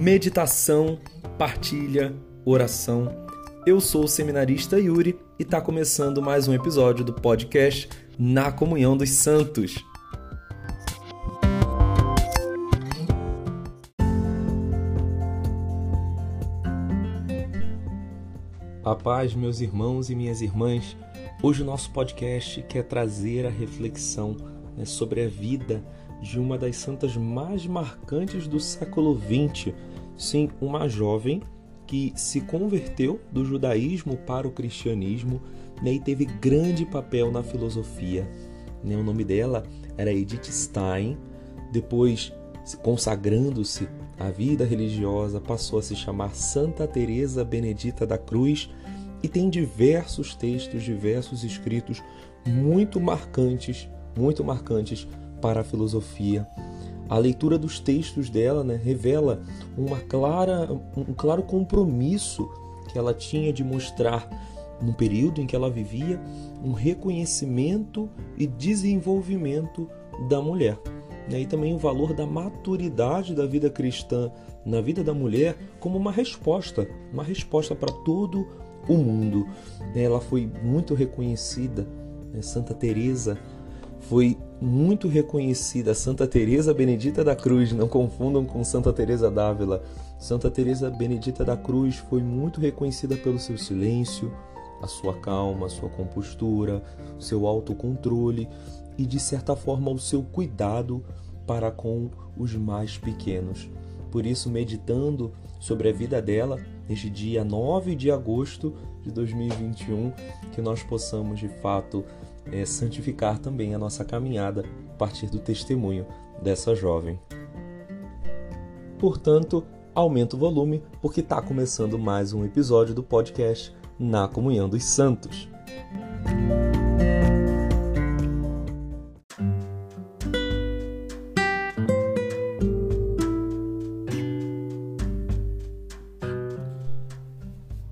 meditação, partilha, oração. Eu sou o seminarista Yuri e está começando mais um episódio do podcast Na Comunhão dos Santos. A paz, meus irmãos e minhas irmãs. Hoje o nosso podcast quer trazer a reflexão né, sobre a vida de uma das santas mais marcantes do século XX. Sim, uma jovem que se converteu do judaísmo para o cristianismo né, e teve grande papel na filosofia. Né, o nome dela era Edith Stein. Depois, consagrando-se à vida religiosa, passou a se chamar Santa Teresa Benedita da Cruz e tem diversos textos, diversos escritos muito marcantes, muito marcantes para a filosofia. A leitura dos textos dela né, revela uma clara, um claro compromisso que ela tinha de mostrar, no período em que ela vivia, um reconhecimento e desenvolvimento da mulher. Né, e também o valor da maturidade da vida cristã na vida da mulher como uma resposta, uma resposta para todo o mundo. Ela foi muito reconhecida, né, Santa Teresa foi muito reconhecida Santa Teresa Benedita da Cruz, não confundam com Santa Teresa d'Ávila. Santa Teresa Benedita da Cruz foi muito reconhecida pelo seu silêncio, a sua calma, a sua compostura, seu autocontrole e de certa forma o seu cuidado para com os mais pequenos. Por isso, meditando sobre a vida dela, neste dia 9 de agosto de 2021, que nós possamos de fato é, santificar também a nossa caminhada a partir do testemunho dessa jovem. Portanto, aumenta o volume porque está começando mais um episódio do podcast Na Comunhão dos Santos.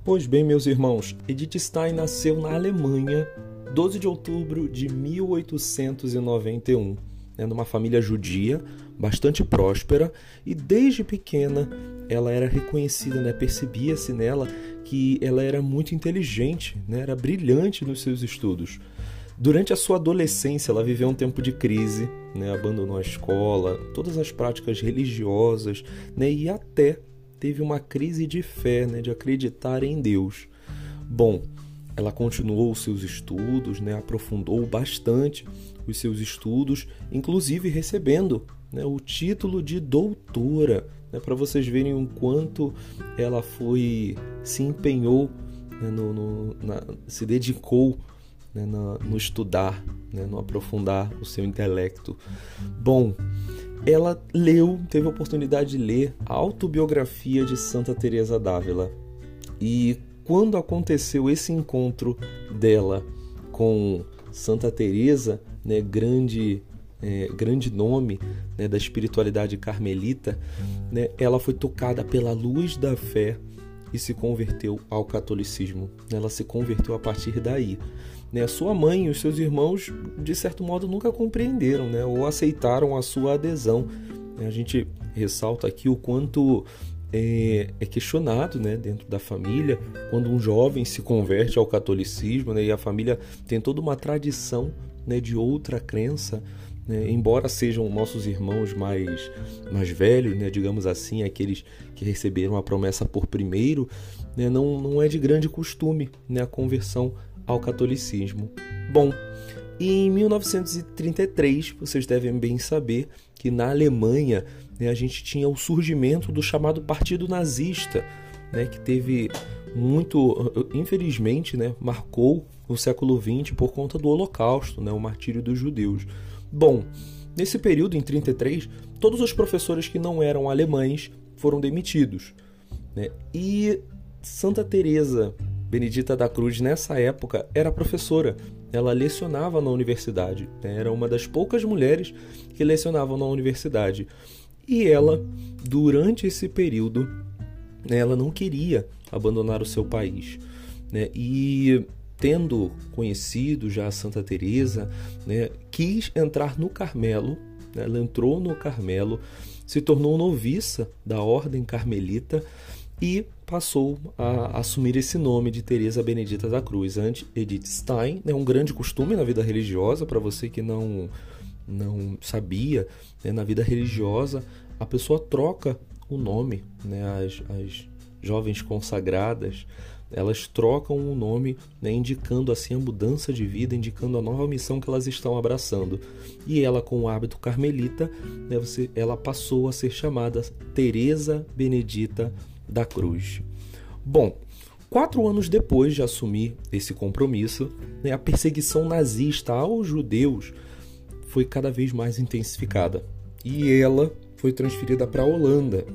Pois bem, meus irmãos, Edith Stein nasceu na Alemanha 12 de outubro de 1891, né, numa família judia bastante próspera e desde pequena ela era reconhecida, né, percebia-se nela que ela era muito inteligente, né, era brilhante nos seus estudos. Durante a sua adolescência, ela viveu um tempo de crise, né, abandonou a escola, todas as práticas religiosas né, e até teve uma crise de fé, né, de acreditar em Deus. Bom, ela continuou os seus estudos, né, aprofundou bastante os seus estudos, inclusive recebendo né, o título de doutora, né, para vocês verem o quanto ela foi se empenhou, né, no, no na, se dedicou né, no, estudar, né, no aprofundar o seu intelecto. Bom, ela leu, teve a oportunidade de ler a autobiografia de Santa Teresa d'Ávila e quando aconteceu esse encontro dela com Santa Teresa, né, grande é, grande nome né, da espiritualidade carmelita, né, ela foi tocada pela luz da fé e se converteu ao catolicismo. Ela se converteu a partir daí. Né, sua mãe e os seus irmãos, de certo modo, nunca compreenderam né, ou aceitaram a sua adesão. A gente ressalta aqui o quanto é, é, questionado né, dentro da família quando um jovem se converte ao catolicismo né, e a família tem toda uma tradição né, de outra crença. Né, embora sejam nossos irmãos mais, mais velhos, né, digamos assim, aqueles que receberam a promessa por primeiro, né, não, não é de grande costume né, a conversão ao catolicismo. Bom, e em 1933, vocês devem bem saber que na Alemanha né, a gente tinha o surgimento do chamado Partido Nazista, né, que teve muito, infelizmente, né, marcou o século XX por conta do Holocausto, né, o martírio dos judeus. Bom, nesse período, em 33, todos os professores que não eram alemães foram demitidos. Né, e Santa Teresa Benedita da Cruz, nessa época, era professora. Ela lecionava na universidade. Né, era uma das poucas mulheres que lecionavam na universidade. E ela, durante esse período, né, ela não queria abandonar o seu país. Né? E tendo conhecido já a Santa Teresa, né, quis entrar no Carmelo, Né? Ela entrou no Carmelo, se tornou noviça da Ordem Carmelita e passou a assumir esse nome de Teresa Benedita da Cruz. Antes, Edith Stein é um grande costume na vida religiosa, para você que não, não sabia, né? na vida religiosa a pessoa troca o nome, né? as, as jovens consagradas, elas trocam o nome, né, indicando assim a mudança de vida, indicando a nova missão que elas estão abraçando. E ela, com o hábito carmelita, né, você, ela passou a ser chamada Teresa Benedita da Cruz. Bom, quatro anos depois de assumir esse compromisso, né, a perseguição nazista aos judeus foi cada vez mais intensificada. E ela foi transferida para a Holanda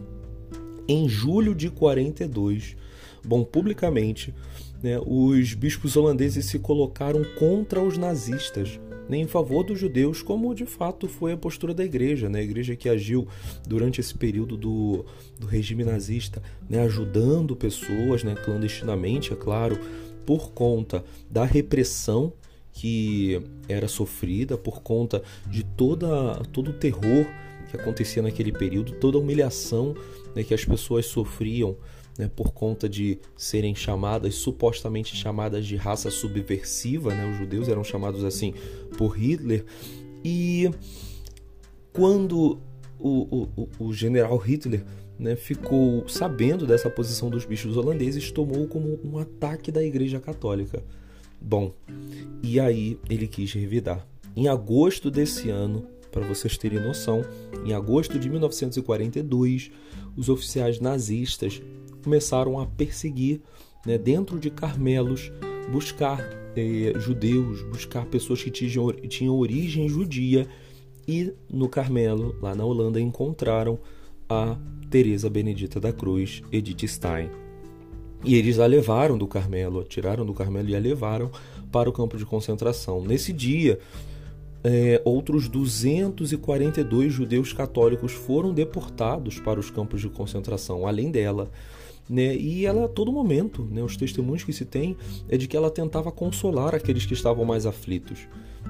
em julho de 42 Bom, publicamente, né, os bispos holandeses se colocaram contra os nazistas, né, em favor dos judeus, como de fato foi a postura da igreja, né, a igreja que agiu durante esse período do, do regime nazista, né, ajudando pessoas né, clandestinamente, é claro, por conta da repressão que era sofrida, por conta de toda, todo o terror que acontecia naquele período, toda a humilhação né, que as pessoas sofriam né, por conta de serem chamadas, supostamente chamadas de raça subversiva, né, os judeus eram chamados assim por Hitler, e quando o, o, o general Hitler né, ficou sabendo dessa posição dos bichos holandeses, tomou como um ataque da Igreja Católica. Bom, e aí ele quis revidar. Em agosto desse ano, para vocês terem noção, em agosto de 1942, os oficiais nazistas começaram a perseguir né, dentro de Carmelos, buscar eh, judeus, buscar pessoas que tinham, tinham origem judia e no Carmelo, lá na Holanda, encontraram a Teresa Benedita da Cruz, Edith Stein. E eles a levaram do Carmelo, tiraram do Carmelo e a levaram para o campo de concentração. Nesse dia, é, outros 242 judeus católicos foram deportados para os campos de concentração, além dela. Né? E ela, a todo momento, né, os testemunhos que se tem é de que ela tentava consolar aqueles que estavam mais aflitos.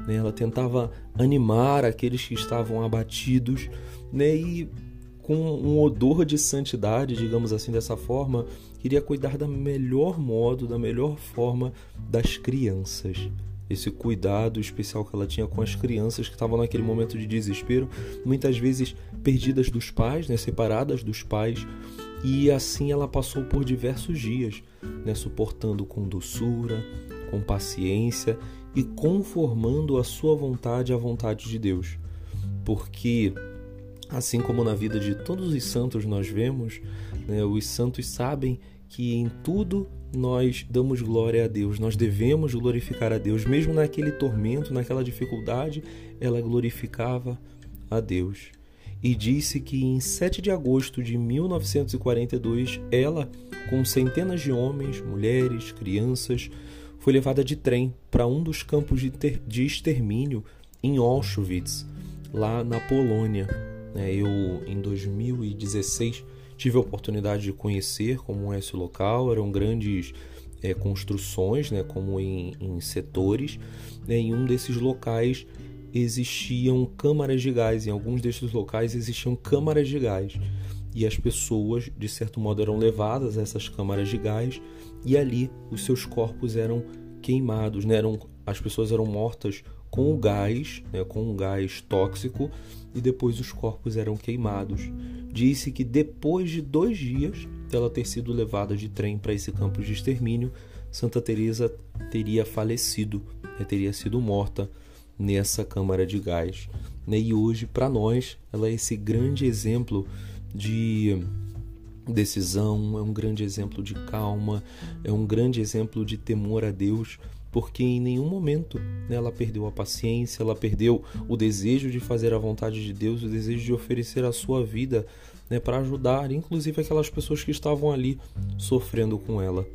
Né? Ela tentava animar aqueles que estavam abatidos. Né? E com um odor de santidade, digamos assim, dessa forma, queria cuidar da melhor modo, da melhor forma das crianças esse cuidado especial que ela tinha com as crianças que estavam naquele momento de desespero, muitas vezes perdidas dos pais, né, separadas dos pais, e assim ela passou por diversos dias, né, suportando com doçura, com paciência e conformando a sua vontade à vontade de Deus. Porque, assim como na vida de todos os santos nós vemos, né, os santos sabem que em tudo nós damos glória a Deus, nós devemos glorificar a Deus, mesmo naquele tormento, naquela dificuldade, ela glorificava a Deus e disse que em 7 de agosto de 1942 ela, com centenas de homens, mulheres, crianças, foi levada de trem para um dos campos de extermínio em Auschwitz, lá na Polônia. Né? Eu, em 2016, tive a oportunidade de conhecer como é esse local. Eram grandes é, construções, né, como em, em setores. Né, em um desses locais existiam câmaras de gás. Em alguns desses locais existiam câmaras de gás. E as pessoas, de certo modo, eram levadas a essas câmaras de gás e ali os seus corpos eram queimados, né? eram, as pessoas eram mortas com o gás, né? com um gás tóxico, e depois os corpos eram queimados. Disse que depois de dois dias dela ter sido levada de trem para esse campo de extermínio, Santa Teresa teria falecido, né? teria sido morta nessa câmara de gás. Né? E hoje, para nós, ela é esse grande exemplo de decisão, é um grande exemplo de calma, é um grande exemplo de temor a Deus, porque em nenhum momento né, ela perdeu a paciência, ela perdeu o desejo de fazer a vontade de Deus, o desejo de oferecer a sua vida né, para ajudar, inclusive aquelas pessoas que estavam ali sofrendo com ela.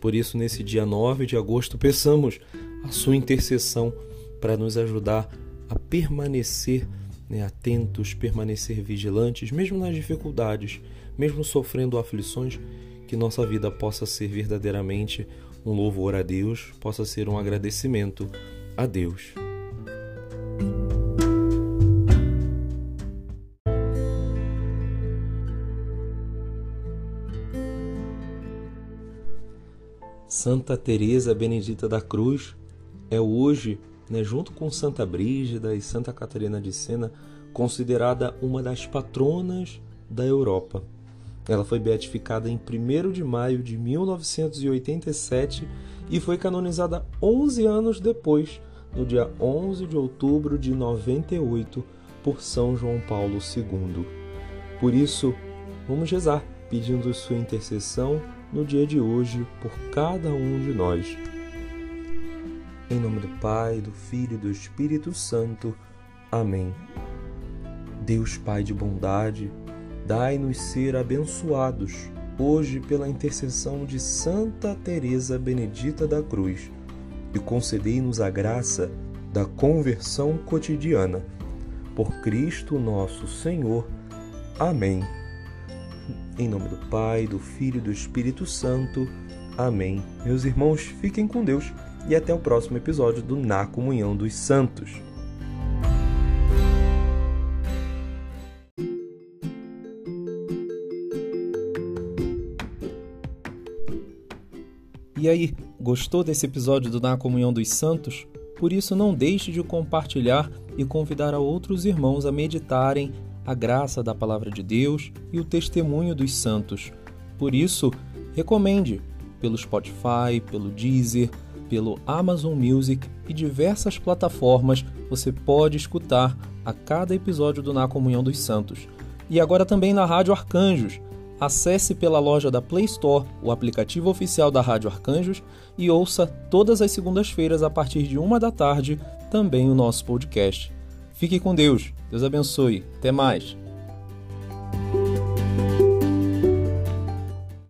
Por isso, nesse dia 9 de agosto, peçamos a sua intercessão para nos ajudar a permanecer né, atentos, permanecer vigilantes, mesmo nas dificuldades, mesmo sofrendo aflições, que nossa vida possa ser verdadeiramente um louvor a Deus, possa ser um agradecimento a Deus. Santa Teresa Benedita da Cruz é hoje né, junto com Santa Brígida e Santa Catarina de Sena, considerada uma das patronas da Europa. Ela foi beatificada em 1 de maio de 1987 e foi canonizada 11 anos depois, no dia 11 de outubro de 98, por São João Paulo II. Por isso, vamos rezar pedindo sua intercessão no dia de hoje por cada um de nós. Em nome do Pai, do Filho e do Espírito Santo. Amém. Deus Pai de bondade, dai-nos ser abençoados hoje pela intercessão de Santa Teresa Benedita da Cruz e concedei-nos a graça da conversão cotidiana. Por Cristo nosso Senhor. Amém. Em nome do Pai, do Filho e do Espírito Santo. Amém. Meus irmãos, fiquem com Deus e até o próximo episódio do Na Comunhão dos Santos. E aí, gostou desse episódio do Na Comunhão dos Santos? Por isso, não deixe de compartilhar e convidar a outros irmãos a meditarem a graça da Palavra de Deus e o testemunho dos santos. Por isso, recomende pelo Spotify, pelo Deezer, pelo Amazon Music e diversas plataformas você pode escutar a cada episódio do Na Comunhão dos Santos. E agora também na Rádio Arcanjos Acesse pela loja da Play Store o aplicativo oficial da Rádio Arcanjos e ouça todas as segundas-feiras a partir de uma da tarde também o nosso podcast. Fique com Deus, Deus abençoe, até mais.